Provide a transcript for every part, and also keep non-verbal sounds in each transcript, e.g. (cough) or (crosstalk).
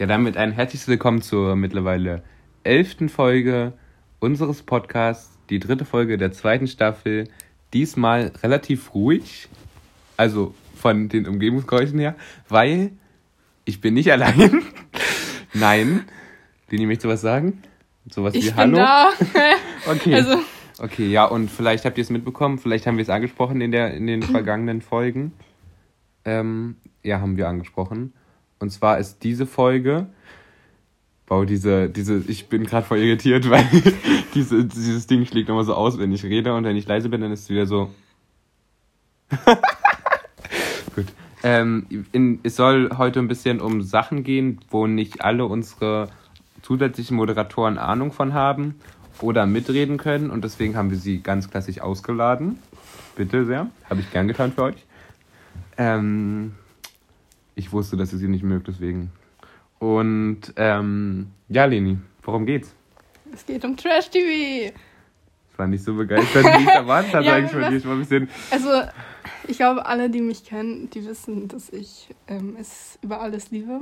Ja, damit ein herzliches Willkommen zur mittlerweile elften Folge unseres Podcasts, die dritte Folge der zweiten Staffel. Diesmal relativ ruhig, also von den Umgebungsgeräuschen her, weil ich bin nicht (laughs) allein. Nein. Lini, möchtest du was sagen? Sowas Ich wie bin Hallo? da. (laughs) Okay. Also, Okay, ja, und vielleicht habt ihr es mitbekommen, vielleicht haben wir es angesprochen in, der, in den (clears throat) vergangenen Folgen. Ähm, ja, haben wir angesprochen. Und zwar ist diese Folge. Wow, diese, diese, ich bin gerade voll irritiert, (laughs) weil diese, dieses Ding schlägt immer so aus, wenn ich rede und wenn ich leise bin, dann ist es wieder so. (laughs) Gut. Ähm, in, es soll heute ein bisschen um Sachen gehen, wo nicht alle unsere zusätzlichen Moderatoren Ahnung von haben oder mitreden können und deswegen haben wir sie ganz klassisch ausgeladen. Bitte sehr. Habe ich gern getan für euch. Ähm, ich wusste, dass ihr sie nicht mögt, deswegen. Und ähm, ja, Leni, worum geht's? es geht um Trash-TV. Ich war nicht so begeistert, wie ich (laughs) erwartet hatte Ja, eigentlich von dir. Ich war ein bisschen. Also, ich glaube, alle, die mich kennen, die wissen, dass ich ähm, es über alles liebe.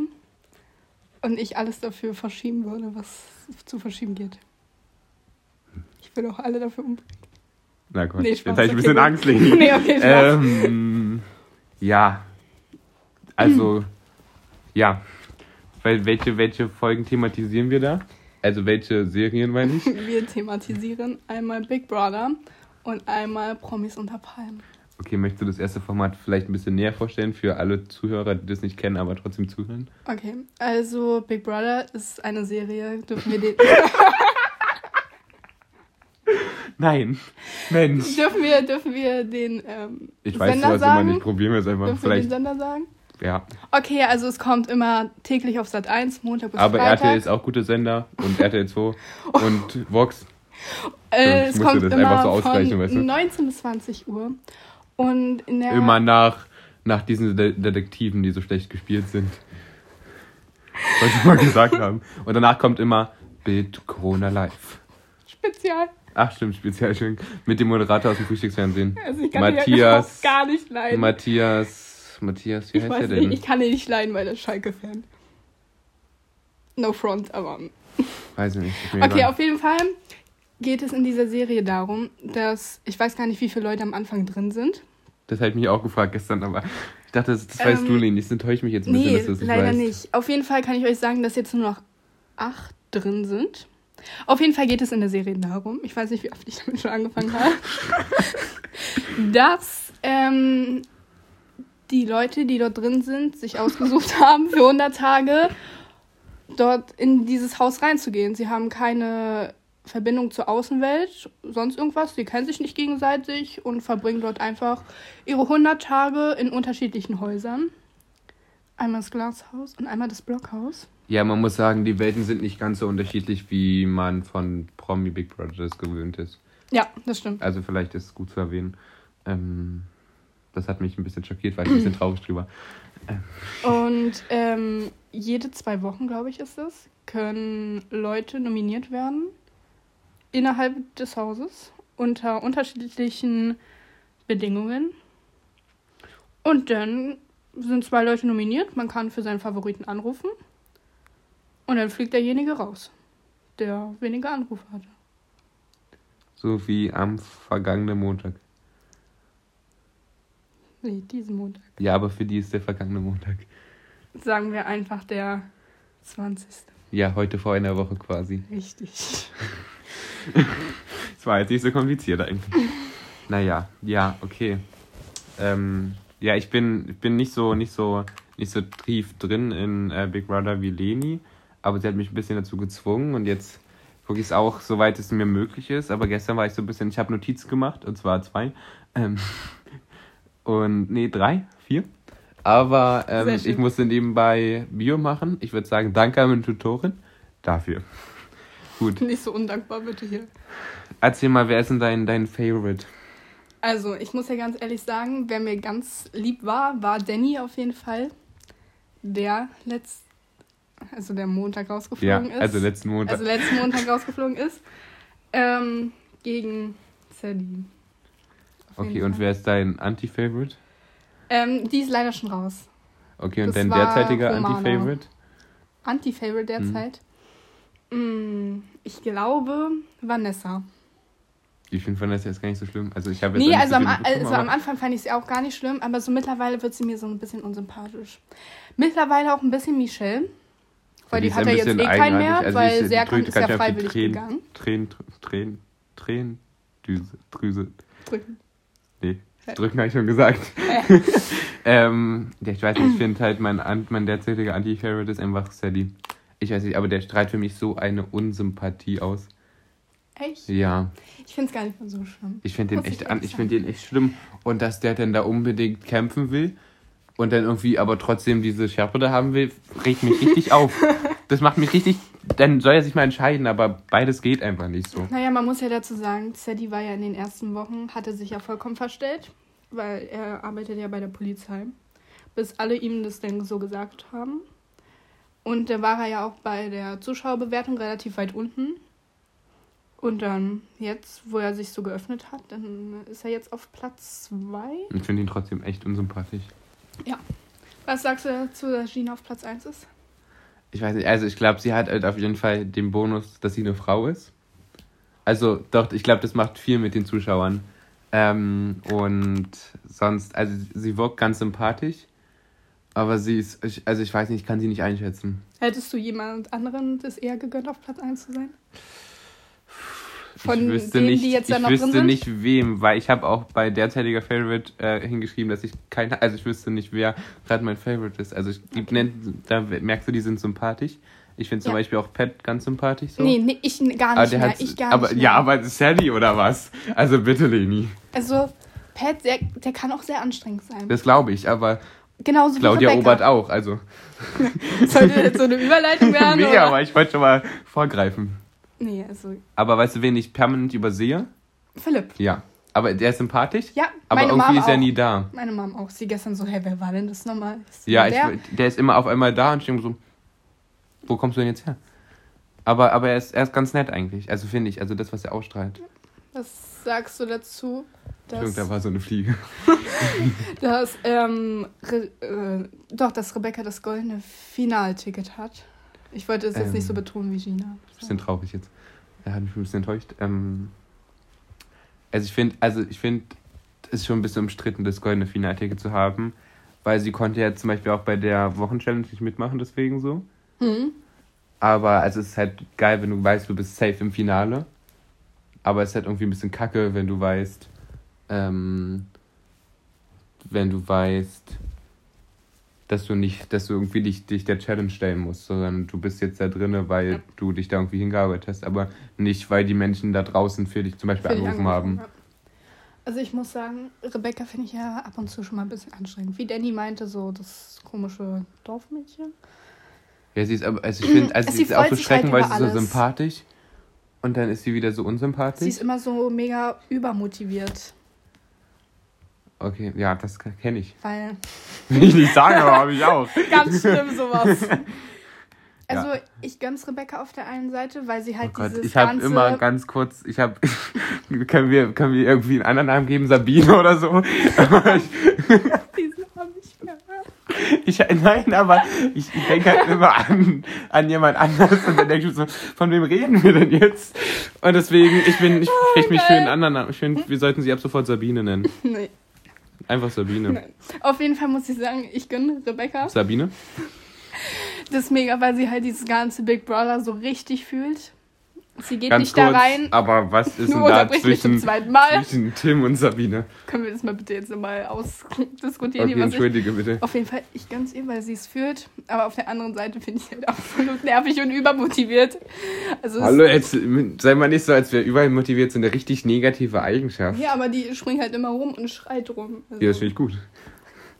Und ich alles dafür verschieben würde, was zu verschieben geht. Ich will auch alle dafür umbringen. Na Gott, Nee, jetzt habe ich ein bisschen gut. Angst, Leni. (laughs) Nee, okay, Spaß. ähm, ja. Also, ja. Weil, welche, welche Folgen thematisieren wir da? Also welche Serien meine ich? (laughs) Wir thematisieren einmal Big Brother und einmal Promis unter Palmen. Okay, möchtest du das erste Format vielleicht ein bisschen näher vorstellen für alle Zuhörer, die das nicht kennen, aber trotzdem zuhören? Okay, also Big Brother ist eine Serie, dürfen wir den, (laughs) Nein. Mensch. dürfen wir, dürfen wir den ähm, Ich weiß Sender sowas sagen? immer nicht. Probieren wir es einfach. Dürfen wir den Vielleicht. Sender sagen? Ja. Okay, also es kommt immer täglich auf Sat 1, Montag bis Aber Freitag. RTL ist auch gute Sender und RTL 2 (laughs) und Vox. äh, ich es musste kommt das immer einfach so ausgleichen, von weißt du? 19 bis 20 Uhr. Und in der Immer nach, nach diesen De Detektiven, die so schlecht gespielt sind. (laughs) Wollte ich mal gesagt haben. Und danach kommt immer Bild Corona Live. Spezial. Ach stimmt, speziell schön. Mit dem Moderator aus dem Frühstücksfernsehen. Also ich kann Matthias. gar nicht leiden. Matthias. Matthias, wie ich heißt weiß der nicht, denn? ich kann den nicht leiden, weil er Schalke-Fan. No front, aber... Weiß ich nicht. Okay, auf jeden Fall geht es in dieser Serie darum, dass... Ich weiß gar nicht, wie viele Leute am Anfang drin sind. Das habe ich mich auch gefragt gestern, aber ich dachte, das, das weißt Ähm, du, Leni. Das enttäuscht mich jetzt ein bisschen, Nee, dass du das nicht leider weißt. nicht. Auf jeden Fall kann ich euch sagen, dass jetzt nur noch acht drin sind. Auf jeden Fall geht es in der Serie darum, ich weiß nicht, wie oft ich damit schon angefangen habe, (laughs) dass ähm, die Leute, die dort drin sind, sich ausgesucht (laughs) haben, für 100 Tage dort in dieses Haus reinzugehen. Sie haben keine Verbindung zur Außenwelt, sonst irgendwas. Sie kennen sich nicht gegenseitig und verbringen dort einfach ihre 100 Tage in unterschiedlichen Häusern. Einmal das Glashaus und einmal das Blockhaus. Ja, man muss sagen, die Welten sind nicht ganz so unterschiedlich, wie man von Promi Big Brother das gewöhnt ist. Ja, das stimmt. Also vielleicht ist es gut zu erwähnen. Ähm, das hat mich ein bisschen schockiert, war ich ein bisschen (clears throat) traurig drüber. Und ähm, jede zwei Wochen, glaube ich, ist es, können Leute nominiert werden innerhalb des Hauses unter unterschiedlichen Bedingungen. Und dann sind zwei Leute nominiert. Man kann für seinen Favoriten anrufen. Und dann fliegt derjenige raus, der weniger Anrufe hatte. So wie am vergangenen Montag. Nee, diesen Montag. Ja, aber für die ist der vergangene Montag. Sagen wir einfach der 20. Ja, heute vor einer Woche quasi. Richtig. (laughs) Es war jetzt nicht so kompliziert eigentlich. Naja, ja, okay. Ähm, ja, ich bin, ich bin nicht so, nicht so, nicht so tief drin in äh, Big Brother wie Leni, aber sie hat mich ein bisschen dazu gezwungen und jetzt gucke ich es auch, soweit es mir möglich ist. Aber gestern war ich so ein bisschen, ich habe Notizen gemacht, und zwar zwei. Ähm, und nee, drei, vier. Aber ähm, ich musste nebenbei Bio machen. Ich würde sagen, danke an meine Tutorin dafür. (laughs) Gut. (laughs) Nicht so undankbar, bitte hier. Erzähl mal, wer ist denn dein, dein Favorite? Also, ich muss ja ganz ehrlich sagen, wer mir ganz lieb war, war Danny auf jeden Fall. Der letzt, also der Montag Ja, rausgeflogen ist. also letzten Montag. also letzten Montag rausgeflogen ist. Ähm, gegen Sally. Okay, und Fall. wer ist dein Anti-Favorite? Ähm, die ist leider schon raus. Okay, und Das dein derzeitiger. Anti-Favorite? Anti-Favorite derzeit. Mm, ich glaube Vanessa. Ich finde Vanessa jetzt gar nicht so schlimm. Also ich habe Nee, also so am, also am Anfang fand ich sie auch gar nicht schlimm, aber so mittlerweile wird sie mir so ein bisschen unsympathisch. Mittlerweile auch ein bisschen Michelle. Weil die, ist hat ja jetzt eh keinen mehr. Also weil die die Serkan ist ja die freiwillig Tränen- gegangen. Tränen, Tränen, Tränen, Düse, Drüse. Drücken. Nee, drücken habe ich schon gesagt. Äh, (laughs) ähm, ja, ich weiß nicht, ich finde halt, mein, mein derzeitiger Anti-Favorite ist einfach Sadie. Ich weiß nicht, aber der strahlt für mich so eine Unsympathie aus. echt? Ja, Ich finde es gar nicht mehr so schlimm. ich finde den echt an, ich finde den echt schlimm. Und dass der dann da unbedingt kämpfen will und dann irgendwie aber trotzdem diese Schärpe da haben will, regt mich richtig auf. (laughs) Das macht mich richtig. Dann soll er sich mal entscheiden, aber beides geht einfach nicht so. Naja, man muss ja dazu sagen, Sadie war ja in den ersten Wochen, hatte sich ja vollkommen verstellt, weil er arbeitet ja bei der Polizei. Bis alle ihm das dann so gesagt haben. Und dann war er ja auch bei der Zuschauerbewertung relativ weit unten. Und dann jetzt, wo er sich so geöffnet hat, dann ist er jetzt auf Platz 2. Ich finde ihn trotzdem echt unsympathisch. Was sagst du dazu, dass Gina auf Platz 1 ist? Ich weiß nicht, also ich glaube, sie hat halt auf jeden Fall den Bonus, dass sie eine Frau ist. Also doch, ich glaube, das macht viel mit den Zuschauern. Ähm, und sonst, also sie wirkt ganz sympathisch, aber sie ist, ich, also ich weiß nicht, ich kann sie nicht einschätzen. Hättest du jemand anderen das eher gegönnt, auf Platz 1 zu sein? Von ich wüsste denen, nicht, die jetzt da ich noch wüsste drin sind? nicht wem, weil ich habe auch bei derzeitiger Favorite äh, hingeschrieben, dass ich keine, also ich wüsste nicht, wer gerade mein Favorite ist. Also ich, Okay. nennen, da merkst du, die sind sympathisch. Ich finde zum Ja. Beispiel auch Pat ganz sympathisch so. Nee, nee, ich gar nicht mehr. Ich gar aber, nicht mehr. Ja, aber Sally oder was? Also bitte, Leni. Also, Pat, der, der kann auch sehr anstrengend sein. Das glaube ich, aber Genauso wie Claudia Rebecca. Obert auch. Also. (laughs) Sollte jetzt so eine (laughs) Überleitung werden? nee, oder? aber ich wollte schon mal vorgreifen. Nee, also, Aber weißt du, wen ich permanent übersehe? Philipp. Ja. Aber der ist sympathisch, Ja, aber meine irgendwie Mom ist er auch. nie da. Meine Mom auch. Sie gestern so, hey, wer war denn das nochmal? Ja, ich, der? der ist immer auf einmal da und ich denke so, wo kommst du denn jetzt her? Aber, aber er, ist, er ist ganz nett eigentlich, also finde ich, also das, was er ausstrahlt. Was sagst du dazu, dass, da war so eine Fliege. (laughs) dass ähm, Re, äh, doch, dass Rebecca das goldene Finalticket hat? Ich wollte es jetzt Ähm, nicht so betonen wie Gina. Bisschen traurig jetzt. Er hat mich ein bisschen enttäuscht. Ähm, also ich finde, also ich finde, es ist schon ein bisschen umstritten, das goldene Finalticket zu haben, weil sie konnte ja zum Beispiel auch bei der Wochenchallenge nicht mitmachen, deswegen so. Hm? Aber also es ist halt geil, wenn du weißt, du bist safe im Finale. Aber es ist halt irgendwie ein bisschen kacke, wenn du weißt, ähm, wenn du weißt, dass du nicht, dass du irgendwie dich, dich der Challenge stellen musst, sondern du bist jetzt da drinne, weil Ja. du dich da irgendwie hingearbeitet hast, aber nicht, weil die Menschen da draußen für dich zum Beispiel angerufen haben. Also ich muss sagen, Rebecca finde ich ja ab und zu schon mal ein bisschen anstrengend. Wie Danny meinte, so das komische Dorfmädchen. Ja, sie ist aber, also ich finde, also Sie sie ist auch so sich schrecken, halt weil sie so sympathisch und dann ist sie wieder so unsympathisch. Sie ist immer so mega übermotiviert. Okay, ja, das kenne ich. Weil (laughs) Will ich nicht sagen, aber habe ich auch. (laughs) ganz schlimm sowas. (laughs) Also Ja. ich gönn's Rebecca auf der einen Seite, weil sie halt Oh Gott, dieses ich habe immer ganz kurz, ich habe, können wir, können wir irgendwie einen anderen Namen geben, Sabine oder so? Ich, diesen Namen nicht mehr. ich, nein, aber ich, ich denke halt immer an, an jemand anders und dann denke ich so, von wem reden wir denn jetzt? Und deswegen, ich bin, ich spreche mich für einen anderen Namen. Ich finde, wir sollten sie ab sofort Sabine nennen. Nee, Einfach Sabine. Auf jeden Fall muss ich sagen, ich gönne Rebecca Sabine? das mega, weil sie halt dieses ganze Big Brother so richtig fühlt. Sie geht Ganz nicht kurz, da rein. aber was ist (laughs) denn da zwischen, zwischen Tim und Sabine? Können wir das mal bitte jetzt nochmal ausdiskutieren, Okay, was ich entschuldige bitte. Auf jeden Fall, ich gönn's ihr, weil sie es führt. Aber auf der anderen Seite finde ich sie halt absolut nervig und übermotiviert. Also Hallo, jetzt sei mal nicht so, als wäre überall motiviert, so eine richtig negative Eigenschaft. Ja, aber die springt halt immer rum und schreit rum. Also, Ja, das finde ich gut.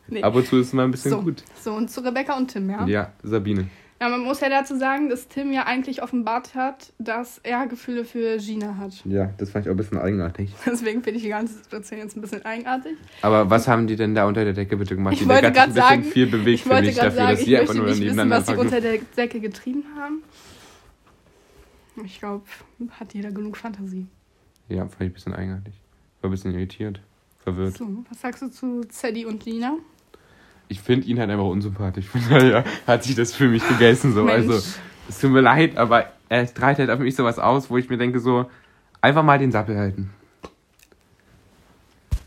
nee. Ab und zu ist es mal ein bisschen so, gut. so, und zu Rebecca und Tim, ja? Ja, Sabine. Ja? Man muss ja dazu sagen, dass Tim ja eigentlich offenbart hat, dass er Gefühle für Gina hat. Ja, das fand ich auch ein bisschen eigenartig. (laughs) Deswegen finde ich die ganze Situation jetzt ein bisschen eigenartig. Aber was haben die denn da unter der Decke bitte gemacht? Ich die wollte bisschen sagen- viel bewegt, Ich wollte finde ich, gerade dafür, sagen, dass sie einfach nur nicht wissen, was sie unter der Decke getrieben haben. Ich glaube, hat jeder genug Fantasie. Ja, fand ich ein bisschen eigenartig. War ein bisschen irritiert, verwirrt. So, was sagst du zu Zeddy und Lina? Ich finde ihn halt einfach unsympathisch. (laughs) Von daher hat sich das für mich gegessen. So. Mensch. Also, es tut mir leid, aber er strahlt halt auf mich sowas aus, wo ich mir denke, so, einfach mal den Sappel halten.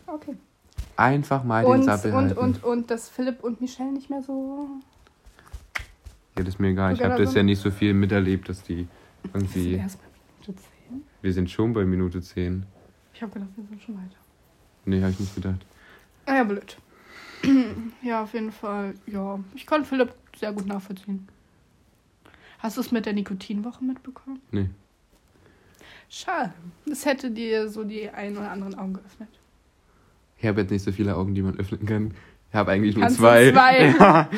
Okay. Einfach mal den Und, Sappel und, halten. und, und, dass Philipp und Michelle nicht mehr so. ja, das ist mir egal. Ich habe das ja nicht so viel miterlebt, dass die irgendwie. Erst bei Minute 10. Wir sind schon bei Minute 10. Ich habe gedacht, wir sind schon weiter. Nee, habe ich nicht gedacht. Ah ja, blöd. (clears throat) ja, auf jeden Fall. Ja, ich kann Philipp sehr gut nachvollziehen. Hast du es mit der Nikotinwoche mitbekommen? Nee. Schade. Das hätte dir so die ein oder anderen Augen geöffnet. Ich habe jetzt nicht so viele Augen, die man öffnen kann. Ich habe eigentlich nur Kannst zwei. zwei? (laughs) Ja.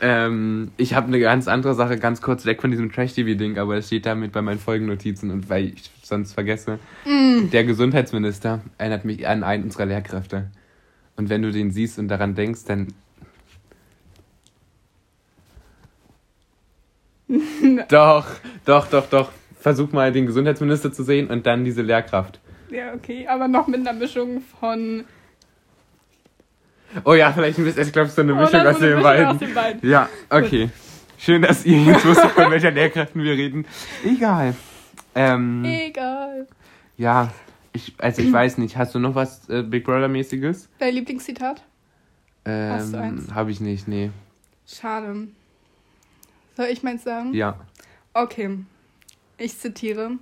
ähm, ich habe eine ganz andere Sache, ganz kurz weg von diesem Trash-TV-Ding, aber es steht damit bei meinen Folgennotizen und weil ich sonst vergesse. Mm. Der Gesundheitsminister erinnert mich an einen unserer Lehrkräfte. Und wenn du den siehst und daran denkst, dann. (laughs) doch, doch, doch, doch. Versuch mal den Gesundheitsminister zu sehen und dann diese Lehrkraft. Ja, okay, aber noch mit einer Mischung von. Oh ja, vielleicht ein bisschen, ich glaube, so eine Oder Mischung so aus eine den Mischung beiden. aus den beiden. Ja, okay. Schön, dass ihr jetzt wusstet, von welcher Lehrkräften wir reden. Egal. Ähm, Egal. ja, ich, also ich weiß nicht. Hast du noch was äh, Big Brother-mäßiges? Dein Lieblingszitat? Hast du Ähm, eins? habe ich nicht, nee. Schade. Soll ich meins sagen? Ja. Okay. Ich zitiere.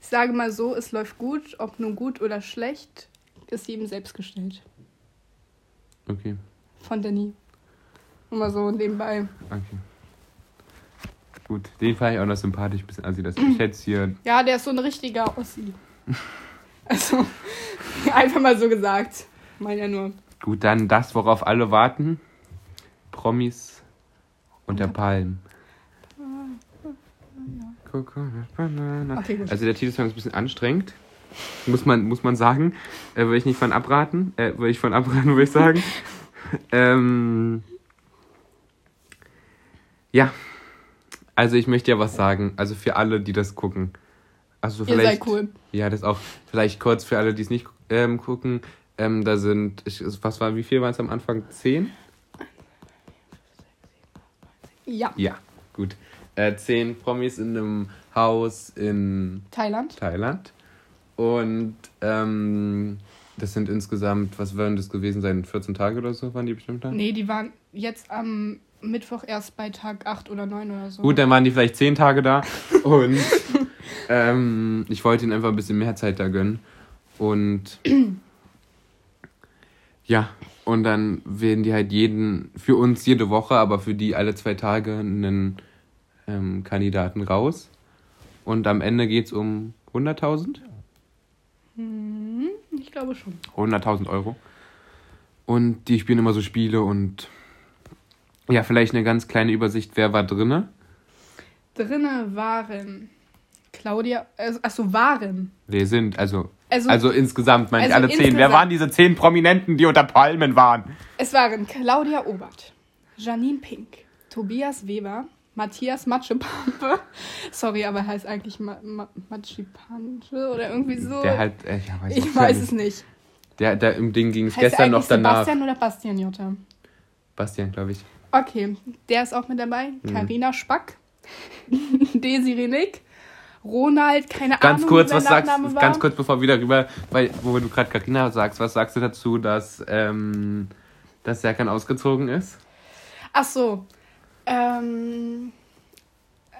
Ich sage mal so, es läuft gut, ob nun gut oder schlecht, ist jedem selbst gestellt. Okay, Von Danny. Nur mal so nebenbei. okay. Gut, den fand ich auch noch sympathisch, bisschen assi. Das ich jetzt hier. Ja, der ist so ein richtiger Ossi. (laughs) Also, (laughs) einfach mal so gesagt. Meine ja nur. Gut, dann das, worauf alle warten. Promis unter Palmen. Okay, gut. Also der Titelsong ist ein bisschen anstrengend. Muss man, muss man sagen. Äh, würde ich nicht von abraten. Äh, würde ich von abraten, würde ich sagen. (laughs) ähm, ja. Also ich möchte ja was sagen. Also für alle, die das gucken. Also Ihr vielleicht. seid cool. Ja, das auch. Vielleicht kurz für alle, die es nicht ähm, gucken. Ähm, da sind, ich, was war, wie viel waren es am Anfang? Zehn? Ja. Ja, gut. Äh, zehn Promis in einem Haus in Thailand. Thailand. Und ähm, das sind insgesamt, was werden das gewesen sein? 14 Tage oder so waren die bestimmt da? Nee, die waren jetzt am Mittwoch erst bei Tag 8 oder 9 oder so. Gut, dann waren die vielleicht 10 Tage da. (laughs) Und ähm, ich wollte ihnen einfach ein bisschen mehr Zeit da gönnen. Und (clears throat) ja, und dann wählen die halt jeden, für uns jede Woche, aber für die alle zwei Tage einen ähm, Kandidaten raus. Und am Ende geht es um 100.000? Hm, ich glaube schon. 100.000 Euro. Und die spielen immer so Spiele und ja, vielleicht eine ganz kleine Übersicht, wer war drinne? Drinne waren Claudia, also, achso, waren. Wer sind, also, Also, also insgesamt, meine ich also alle zehn. Wer waren diese zehn Prominenten, die unter Palmen waren? es waren Claudia Obert, Janine Pink, Tobias Weber, Matthias Matschepampe. (laughs) Sorry, aber er heißt eigentlich Ma Ma Matschepampe oder irgendwie so. Der halt, äh, ja, weiß ich weiß es nicht. Der, der im Ding ging es er gestern noch danach. Sebastian oder Bastian Jutta? Bastian, glaube ich. Okay, der ist auch mit dabei. Mhm. Karina Spack, (laughs) Desiree Nick, Ronald, keine Ganz Ahnung, kurz, was sein sagst Nachname war. ganz kurz, bevor wir wieder rüber, weil, wo du gerade Carina sagst, was sagst du dazu, dass, ähm, dass Serkan ausgezogen ist? Ach so. Ähm,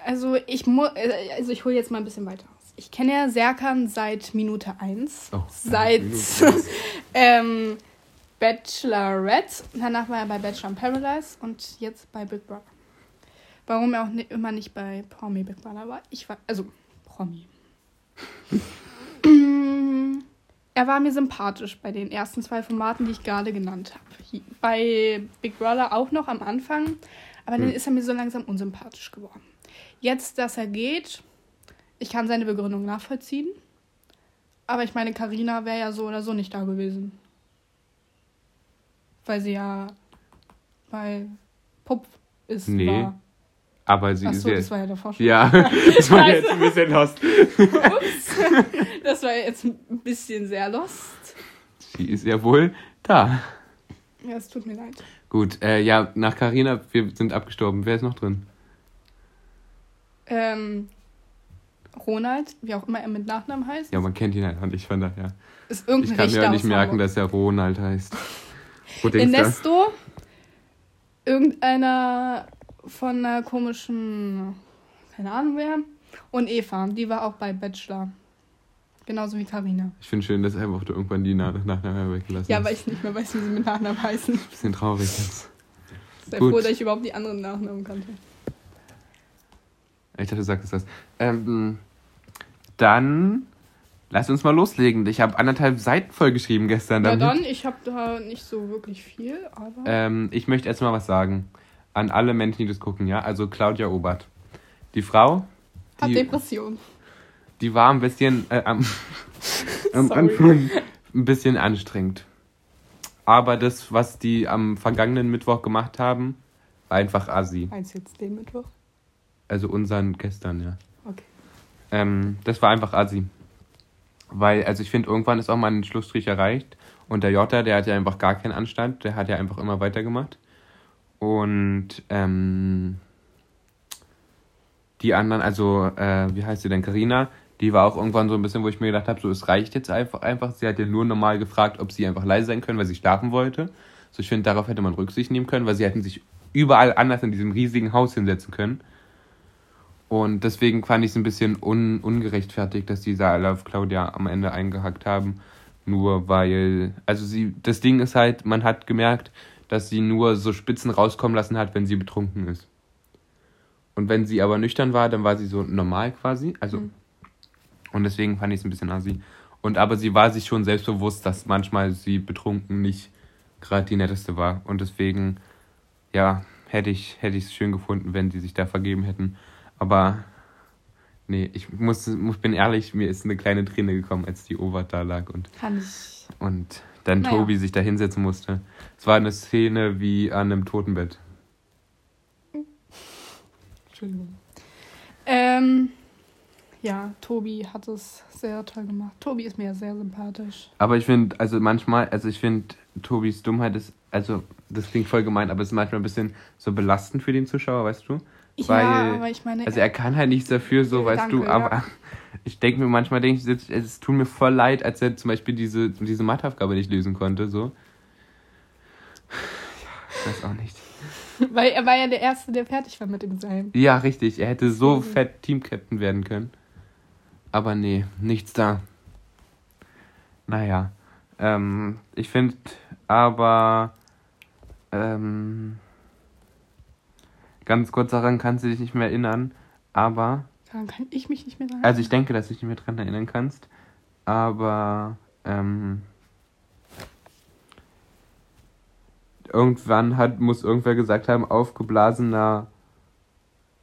also ich muss, also ich hole jetzt mal ein bisschen weiter aus. Ich kenne ja Serkan seit Minute 1. Oh, seit Minute eins. (laughs) ähm, Bachelorette. Danach war er bei Bachelor in Paradise und jetzt bei Big Brother. Warum er auch ni immer nicht bei Promi Big Brother war? Ich war, also Promi. Er war mir sympathisch bei den ersten zwei Formaten, die ich gerade genannt habe. Bei Big Brother auch noch am Anfang, aber dann Hm. ist er mir so langsam unsympathisch geworden. Jetzt, dass er geht, ich kann seine Begründung nachvollziehen. Aber ich meine, Karina wäre ja so oder so nicht da gewesen. Weil sie ja bei Pup ist. Nee, War. Aber sie ist Achso, ja. das war ja davor schon. Ja, (laughs) das war jetzt ein bisschen lost. Ups. Das war jetzt ein bisschen sehr lost. Sie ist ja wohl da. Ja, es tut mir leid. Gut, äh, ja, nach Carina, wir sind abgestorben. Wer ist noch drin? Ähm, Ronald, wie auch immer er mit Nachnamen heißt. Ja, man kennt ihn halt noch nicht, von daher. Ist irgendein Ich kann mir auch nicht merken, dass er Ronald heißt. Ernesto, irgendeiner von einer komischen, keine Ahnung wer. Und Eva, die war auch bei Bachelor. Genauso wie Karina. Ich finde schön, dass einfach du irgendwann die Nach Nachnamen weggelassen Ja, weil ich nicht mehr weiß, wie sie mit Nachnamen heißen. (laughs) Bisschen traurig jetzt. Sei Gut. froh, dass ich überhaupt die anderen Nachnamen kannte. Ich dachte, du sagtest das. Ähm, dann lass uns mal loslegen. Ich habe anderthalb Seiten vollgeschrieben gestern. Ja, damit. dann, ich habe da nicht so wirklich viel, aber. Ähm, ich möchte erstmal was sagen. An alle Menschen, die das gucken, ja. Also Claudia Obert. Die Frau, hat die, Depression. die war ein bisschen äh, am, (laughs) am. Anfang ein bisschen anstrengend. Aber das, was die am vergangenen Mittwoch gemacht haben, war einfach assi. Meinst du jetzt den Mittwoch? Also unseren gestern, ja. Okay. Ähm, das war einfach assi. Weil, also ich finde, irgendwann ist auch mal ein Schlussstrich erreicht. Und der Jota, der hat ja einfach gar keinen Anstand. Der hat ja einfach immer weitergemacht. Und ähm, die anderen, also, äh, wie heißt sie denn? Karina, die war auch irgendwann so ein bisschen, wo ich mir gedacht habe, so, es reicht jetzt einfach, einfach. Sie hat ja nur normal gefragt, ob sie einfach leise sein können, weil sie schlafen wollte. So, ich finde, darauf hätte man Rücksicht nehmen können, weil sie hätten sich überall anders in diesem riesigen Haus hinsetzen können. Und deswegen fand ich es ein bisschen un ungerechtfertigt, dass diese alle auf Claudia am Ende eingehackt haben. Nur weil, also sie, das Ding ist halt, man hat gemerkt, dass sie nur so Spitzen rauskommen lassen hat, wenn sie betrunken ist. Und wenn sie aber nüchtern war, dann war sie so normal quasi. Also, Mhm. und deswegen fand ich es ein bisschen assi. Und aber sie war sich schon selbstbewusst, dass manchmal sie betrunken nicht gerade die netteste war. Und deswegen, ja, hätte ich hätte ich es schön gefunden, wenn sie sich da vergeben hätten. Aber nee, ich muss, muss bin ehrlich, mir ist eine kleine Träne gekommen, als die Overt da lag und, Kann ich. und dann Naja. Tobi sich da hinsetzen musste. Es war eine Szene wie an einem Totenbett. Entschuldigung. Ähm, ja, Tobi hat es sehr toll gemacht. Tobi ist mir sehr sympathisch. Aber ich finde, also manchmal, also ich finde, Tobis Dummheit ist, also das klingt voll gemein, aber es ist manchmal ein bisschen so belastend für den Zuschauer, weißt du? Weil- ja, aber ich meine, Also er kann halt nichts dafür, so weißt danke, du, aber ja. (laughs) ich denke mir manchmal, denke ich, es- es tut mir voll leid, als er zum Beispiel diese, diese Matheaufgabe nicht lösen konnte, so. Ja, ich weiß auch nicht. weil er war ja der Erste, der fertig war mit dem Seil. Ja, richtig, er hätte so Mhm. fett Team-Captain werden können. Aber nee, nichts da. Naja, ähm, ich finde aber, ähm, ganz kurz daran kannst du dich nicht mehr erinnern, aber Daran kann ich mich nicht mehr sagen. Also ich denke, dass du dich nicht mehr dran erinnern kannst. Aber ähm, irgendwann hat, muss irgendwer gesagt haben, aufgeblasener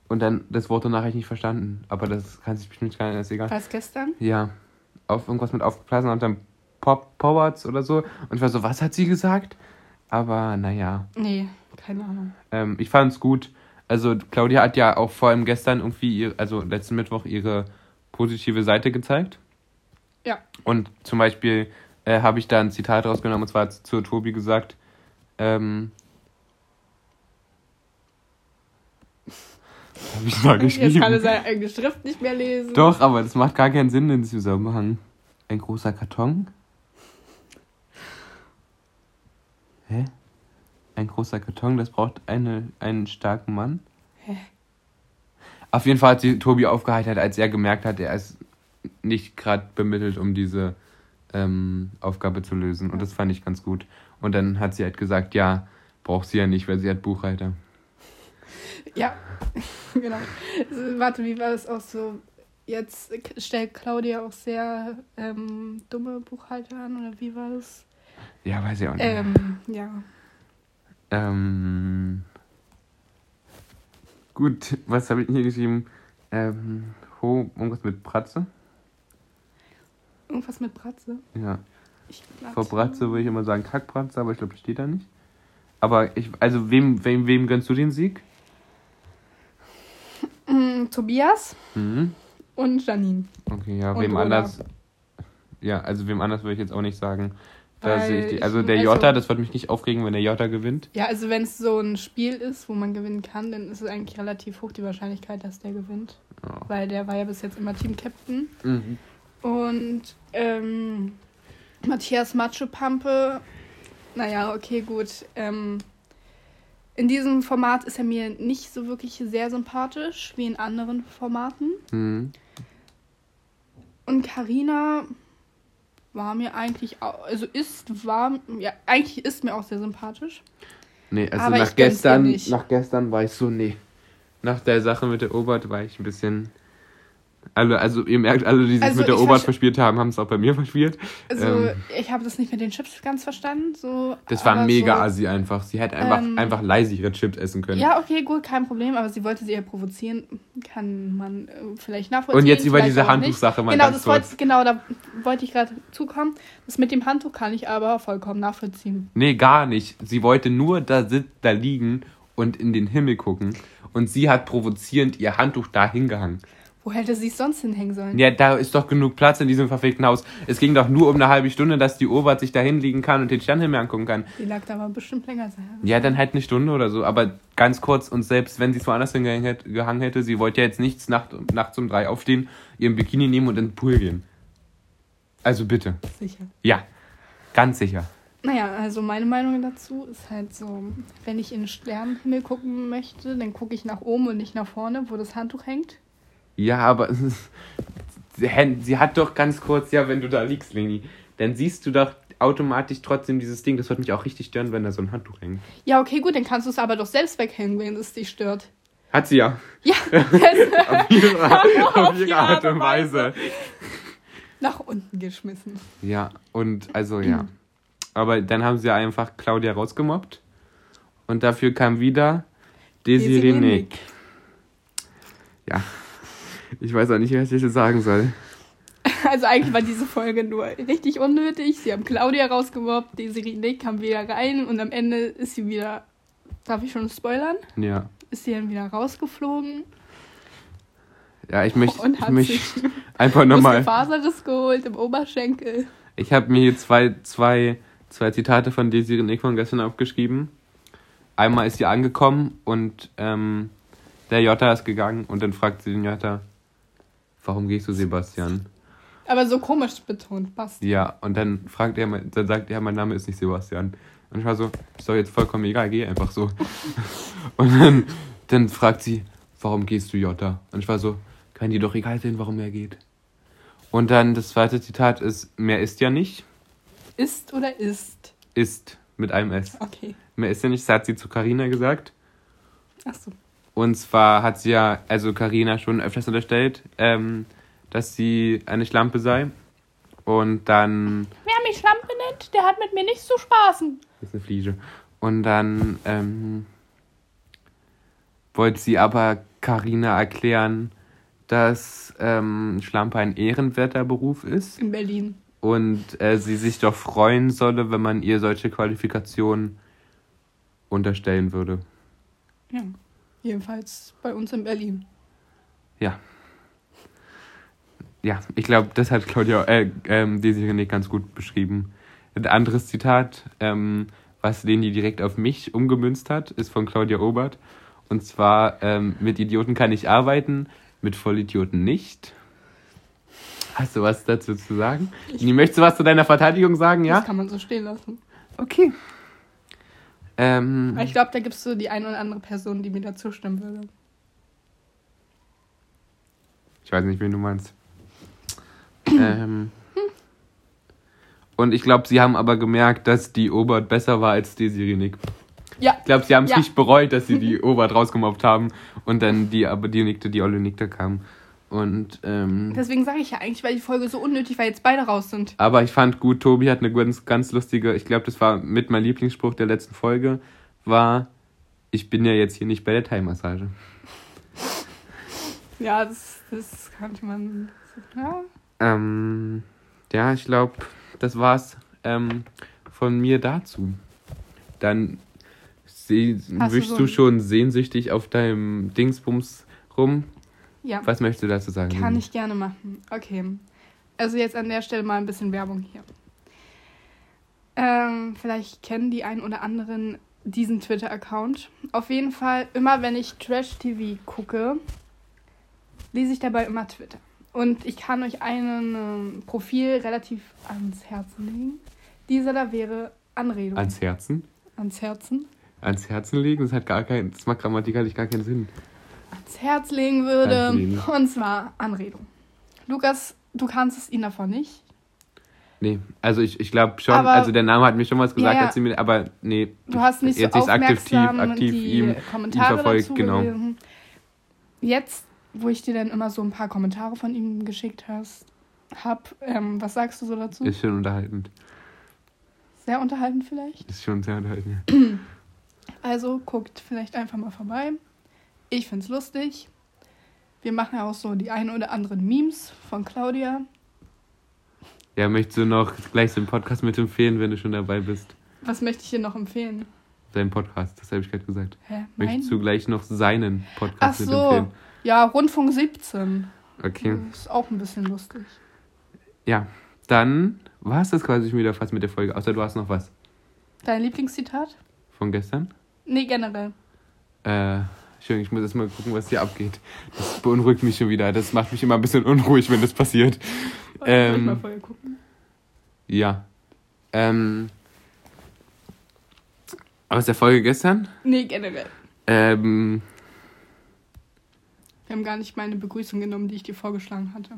und dann das Wort danach habe ich nicht verstanden. Aber das kann sich bestimmt gar nicht, ist egal. War es gestern? Ja. Auf irgendwas mit aufgeblasener und dann Pop Powards oder so. Und ich war so, was hat sie gesagt? Aber naja. Nee, keine Ahnung. Ähm, ich fand's gut. Also Claudia hat ja auch vor allem gestern irgendwie, ihr, also letzten Mittwoch, ihre positive Seite gezeigt. Ja. Und zum Beispiel äh, habe ich da ein Zitat rausgenommen, und zwar hat zu Tobi gesagt, ähm, (laughs) habe ich mal Jetzt kann er geschrieben. seine eigene Schrift nicht mehr lesen. Doch, aber das macht gar keinen Sinn in diesem Zusammenhang. Ein großer Karton? Hä? Ein großer Karton, das braucht eine, einen starken Mann? Hä? Auf jeden Fall hat sie Tobi aufgeheitert, als er gemerkt hat, er ist nicht gerade bemittelt, um diese ähm, Aufgabe zu lösen. Und das fand ich ganz gut. Und dann hat sie halt gesagt, ja, braucht sie ja nicht, weil sie hat Buchhalter. Ja, (laughs) genau. Also, Warte, wie war das auch so? Jetzt stellt Claudia auch sehr ähm, dumme Buchhalter an, oder wie war das? Ja, weiß ich auch nicht. Ähm, ja. Ähm, gut, was habe ich hier geschrieben? Ähm, ho, irgendwas mit Bratze? Irgendwas mit Bratze. Ja. Ich glaub, Vor Bratze würde ich immer sagen Kackbratze, aber ich glaube, das steht da nicht. Aber ich, also wem, wem, wem gönnst du den Sieg? Mm, Tobias Mhm. und Janine. Okay, ja, Und wem Olaf. anders. Ja, also wem anders würde ich jetzt auch nicht sagen. Da sehe ich die. Also der also- Jota, das wird mich nicht aufregen, wenn der Jota gewinnt. Ja, also wenn es so ein Spiel ist, wo man gewinnen kann, dann ist es eigentlich relativ hoch die Wahrscheinlichkeit, dass der gewinnt. Ja. Weil der war ja bis jetzt immer Team-Captain. Mhm. Und ähm, Matthias Matschepampe, naja, okay, gut. Ähm, in diesem Format ist er mir nicht so wirklich sehr sympathisch wie in anderen Formaten. Mhm. Und Karina war mir eigentlich auch, also ist, war, ja, eigentlich ist mir auch sehr sympathisch. Nee, also Aber nach gestern, nach gestern war ich so, nee. Nach der Sache mit der Obert war ich ein bisschen. Alle, also ihr merkt, alle, die sich Also mit der Obert verspielt haben, haben es auch bei mir verspielt. Also Ähm. ich habe das nicht mit den Chips ganz verstanden. So, Das war mega so, assi einfach. Sie hätte einfach, Ähm. einfach leise ihre Chips essen können. Ja, okay, gut, kein Problem, aber sie wollte sie eher provozieren, kann man äh, vielleicht nachvollziehen. Und jetzt über diese. Handtuchsache mal Genau, ganz das kurz. wollte, genau, da wollte ich gerade zukommen. Das mit dem Handtuch kann ich aber vollkommen nachvollziehen. Nee, gar nicht. Sie wollte nur da, da liegen und in den Himmel gucken. Und sie hat provozierend ihr Handtuch da hingehangen. Wo hätte sie es sonst hinhängen sollen? Ja, da ist doch genug Platz in diesem verfickten Haus. Es ging doch nur um eine halbe Stunde, dass die Obert sich da hinlegen kann und den Sternenhimmel angucken kann. Die lag da aber bestimmt länger. sein. Ja, dann halt eine Stunde oder so. Aber ganz kurz, und selbst wenn sie es woanders hingehangen hätte, gehangen hätte, sie wollte ja jetzt nichts nacht, nachts um drei aufstehen, ihren Bikini nehmen und in den Pool gehen. Also bitte. Sicher. Ja, ganz sicher. Naja, also meine Meinung dazu ist halt so, wenn ich in den Sternenhimmel gucken möchte, dann gucke ich nach oben und nicht nach vorne, wo das Handtuch hängt. Ja, aber (laughs) sie, hat doch ganz kurz, ja, wenn du da liegst, Leni, dann siehst du doch automatisch trotzdem dieses Ding. Das wird mich auch richtig stören, wenn da so ein Handtuch hängt. Ja, okay, gut, dann kannst du es aber doch selbst weghängen, wenn es dich stört. Hat sie ja. Ja, (laughs) Auf ihre, (laughs) auf Auf ihre ihre Art und Weise. nach unten geschmissen. Ja, und also ja. Aber dann haben sie einfach Claudia rausgemobbt. Und dafür kam wieder Desiree. Nick. Ja. Ich weiß auch nicht, was ich jetzt sagen soll. Also eigentlich war diese Folge nur richtig unnötig. Sie haben Claudia rausgemobbt, Desiree Nick kam wieder rein und am Ende ist sie wieder, darf ich schon spoilern? Ja. Ist sie dann wieder rausgeflogen Ja, ich möchte und ich sich (laughs) einfach nochmal. Muskelfaserriss geholt im Oberschenkel. Ich habe mir hier zwei, zwei, zwei Zitate von Desiree Nick von gestern aufgeschrieben. Einmal ist sie angekommen und ähm, der Jota ist gegangen und dann fragt sie den Jota, warum gehst du, Sebastian? Aber so komisch betont, passt. Ja, und dann fragt er, dann sagt er, mein Name ist nicht Sebastian. Und ich war so, ist doch jetzt vollkommen egal, geh einfach so. (laughs) Und dann, dann fragt sie, warum gehst du, Jota? Und ich war so, kann dir doch egal sein, warum er geht. Und dann das zweite Zitat ist, mehr ist ja nicht, Ist oder ist? ist mit einem S. Okay. Mehr ist ja nicht, das hat sie zu Carina gesagt. Achso. Und zwar hat sie ja, also Carina schon öfters unterstellt, ähm, dass sie eine Schlampe sei. Und dann Wer mich Schlampe nennt, der hat mit mir nichts zu spaßen. Das ist eine Fliege. Und dann ähm, wollte sie aber Karina erklären, dass ähm, Schlampe ein ehrenwerter Beruf ist In Berlin. und äh, sie sich doch freuen solle, wenn man ihr solche Qualifikationen unterstellen würde. Ja. Jedenfalls bei uns in Berlin. Ja. Ja, ich glaube, das hat Claudia, äh, ähm, Desiree Nick ganz gut beschrieben. Ein anderes Zitat, ähm, was Leni direkt auf mich umgemünzt hat, ist von Claudia Obert. Und zwar, ähm, mit Idioten kann ich arbeiten, mit Vollidioten nicht. Hast du was dazu zu sagen? Leni, möchtest du was zu deiner Verteidigung sagen, ja? Das kann man so stehen lassen. Okay. Ähm, ich glaube, da gibt es so die eine oder andere Person, die mir da zustimmen würde. Ich weiß nicht, wen du meinst. ähm, und ich glaube, sie haben aber gemerkt, dass die Obert besser war als Desiree Nick. Ja. Ich glaube, sie haben es Ja. nicht bereut, dass sie die (laughs) Obert rausgemobbt haben und dann die, aber die Nickte, die Olle Nickte kam. Und, ähm, Deswegen sage ich ja eigentlich, weil die Folge so unnötig, weil jetzt beide raus sind. aber ich fand gut, Tobi hat eine ganz, ganz lustige, ich glaube, das war mit mein Lieblingsspruch der letzten Folge, war, ich bin ja jetzt hier nicht bei der Thai-Massage. (laughs) Ja, das, das kannte man. Ja. Ähm, ja, ich glaube, das war's ähm, von mir dazu. Dann wischst so du schon sehnsüchtig auf deinem Dingsbums rum. Ja. Was möchtest du dazu sagen? Kann ich gerne machen. Okay. Also jetzt an der Stelle mal ein bisschen Werbung hier. Ähm, vielleicht kennen die einen oder anderen diesen Twitter-Account. Auf jeden Fall, immer wenn ich Trash-TV gucke, lese ich dabei immer Twitter. Und ich kann euch ein ähm, Profil relativ ans Herzen legen. Dieser da wäre Anredung. Ans Herzen? Ans Herzen. Ans Herzen legen? Das hat gar kein, das macht grammatikalisch gar keinen Sinn. Ans Herz legen würde. Anlegen. Und zwar Anredung. Lukas, du kannst es ihn davon nicht. Nee, also ich, ich glaube schon, Aber- also der Name hat mir schon was gesagt, Ja, ja. mir, aber nee. Du hast nicht so jetzt ist aktiv, aktiv ihm, ihm Kommentare verfolgt, dazu genau. Jetzt, wo ich dir dann immer so ein paar Kommentare von ihm geschickt hast, hab, ähm, was sagst du so dazu? Ist schon unterhaltend. Sehr unterhaltend vielleicht. Ist schon sehr unterhaltend. Ja. Also guckt vielleicht einfach mal vorbei. Ich find's lustig. Wir machen ja auch so die ein oder anderen Memes von Claudia. Ja, möchtest du noch gleich so einen Podcast mit empfehlen, wenn du schon dabei bist? Was möchte ich dir noch empfehlen? Deinen Podcast, das habe ich gerade gesagt. Hä? Mein? Möchtest du gleich noch seinen Ach Podcast mit so. empfehlen? Ja, Rundfunk 17. Okay. Ist auch ein bisschen lustig. Ja, dann war es das quasi schon wieder fast mit der Folge. Außer du hast noch was Dein Lieblingszitat? von gestern. Nee, generell. Äh, schön, ich muss erst mal gucken, was hier abgeht. Das beunruhigt mich schon wieder. Das macht mich immer ein bisschen unruhig, wenn das passiert. Soll ich Ähm, mal vorher gucken? Ja. Ähm. Aus der Folge gestern? Nee, generell. Ähm. Wir haben gar nicht meine Begrüßung genommen, die ich dir vorgeschlagen hatte.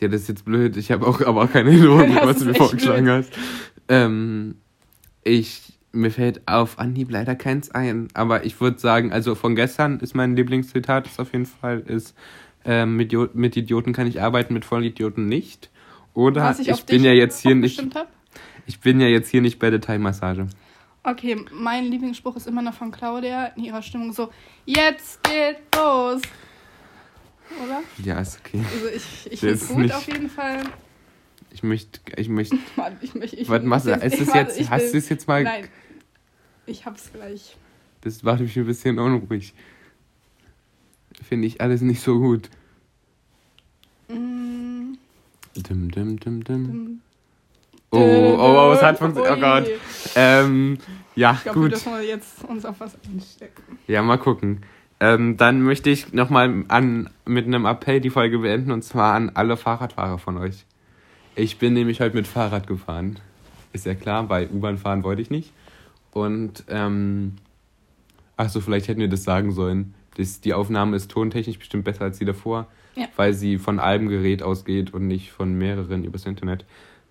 Ja, das ist jetzt blöd. Ich habe auch aber auch keine (laughs) Das was du mir vorgeschlagen hast. Ähm, ich, mir fällt auf Anhieb leider keins ein. Aber ich würde sagen, also von gestern ist mein Lieblingszitat, ist auf jeden Fall, ist, ähm, mit, mit Idioten kann ich arbeiten, mit Vollidioten nicht. Oder ich, ich, bin ja jetzt hier nicht, hab? ich bin ja jetzt hier nicht bei der Thai-Massage. Okay, mein Lieblingsspruch ist immer noch von Claudia in ihrer Stimmung so: Jetzt geht los! Oder? Ja, ist okay. Also, ich, ich finde es gut nicht- auf jeden Fall. Ich möchte, ich möchte, (laughs) Mann, ich, ich, ich, was machst du? Ist es (laughs) jetzt, hast du es jetzt mal, Nein. Ich hab's gleich. das macht mich ein bisschen unruhig. Finde ich alles nicht so gut. Mm, Dim, dim, dim, dim. Oh, oh, oh, es hat funktioniert. Oh Gott. Ähm, ja, Ich glaube, wir gut. dürfen wir jetzt uns auf was einstecken. Ja, mal gucken. Ähm, dann möchte ich nochmal an, mit einem Appell die Folge beenden und zwar an alle Fahrradfahrer von euch. Ich bin nämlich heute mit Fahrrad gefahren. Ist ja klar, bei U-Bahn fahren wollte ich nicht. Und, ähm, ach so, vielleicht hätten wir das sagen sollen. Das, die Aufnahme ist tontechnisch bestimmt besser als die davor, Ja. weil sie von einem Gerät ausgeht und nicht von mehreren übers Internet.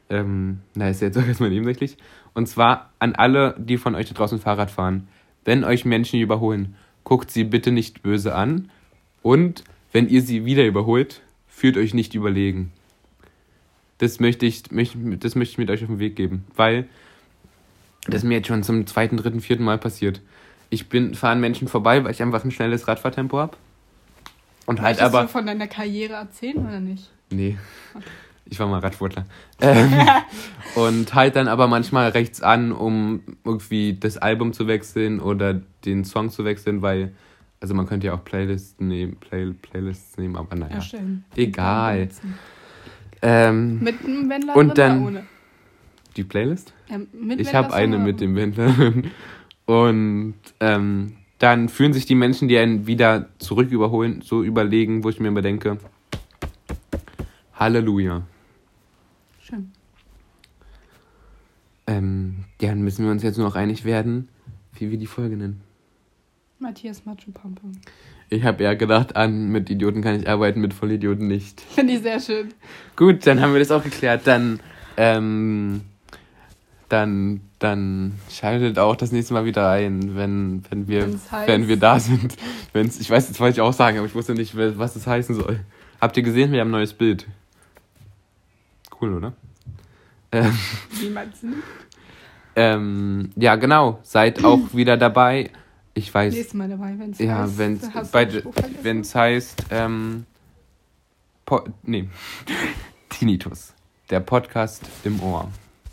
Ähm, na, ist ja jetzt auch erstmal nebensächlich. Und zwar an alle, die von euch da draußen Fahrrad fahren. Wenn euch Menschen überholen, guckt sie bitte nicht böse an. Und wenn ihr sie wieder überholt, fühlt euch nicht überlegen. Das möchte ich, das möchte ich mit euch auf den Weg geben. Weil das ist mir jetzt schon zum zweiten, dritten, vierten Mal passiert. Ich bin, fahren Menschen vorbei, weil ich einfach ein schnelles Radfahrtempo habe. Und halt Möchtest aber. du von deiner Karriere erzählen oder nicht? Nee. Ich war mal Radsportler. Ähm, (laughs) und halt dann aber manchmal rechts an, um irgendwie das Album zu wechseln oder den Song zu wechseln, weil, also man könnte ja auch Playlists nehmen, Play, Playlists nehmen, aber naja. Erstellen. Egal. Ähm, Mit einem Wendler Und dann- oder ohne? Die Playlist? Mit Ich habe eine mit dem Wendler. (laughs) Und ähm, dann fühlen sich die Menschen, die einen wieder zurück überholen, so überlegen, wo ich mir immer denke, Halleluja. Schön. Ähm, dann müssen wir uns jetzt nur noch einig werden, wie wir die Folge nennen. Matthias Matschepampe. Ich habe eher gedacht an, mit Idioten kann ich arbeiten, mit Vollidioten nicht. Finde ich sehr schön. Gut, dann haben wir das auch geklärt. Dann, ähm, dann, dann schaltet auch das nächste Mal wieder ein, wenn, wenn wir, heißt- wenn wir da sind. Wenn's, ich weiß, das wollte ich auch sagen, aber ich wusste nicht, was das heißen soll. Habt ihr gesehen? Wir haben ein neues Bild. Cool, oder? Ähm, du? ähm, ja, genau. Seid auch (clears throat) wieder dabei. Ich weiß. Nächstes Mal dabei, wenn es Ja, heißt, wenn's bei wenn es heißt, ähm, po nee, (laughs) Tinnitus, der Podcast im Ohr.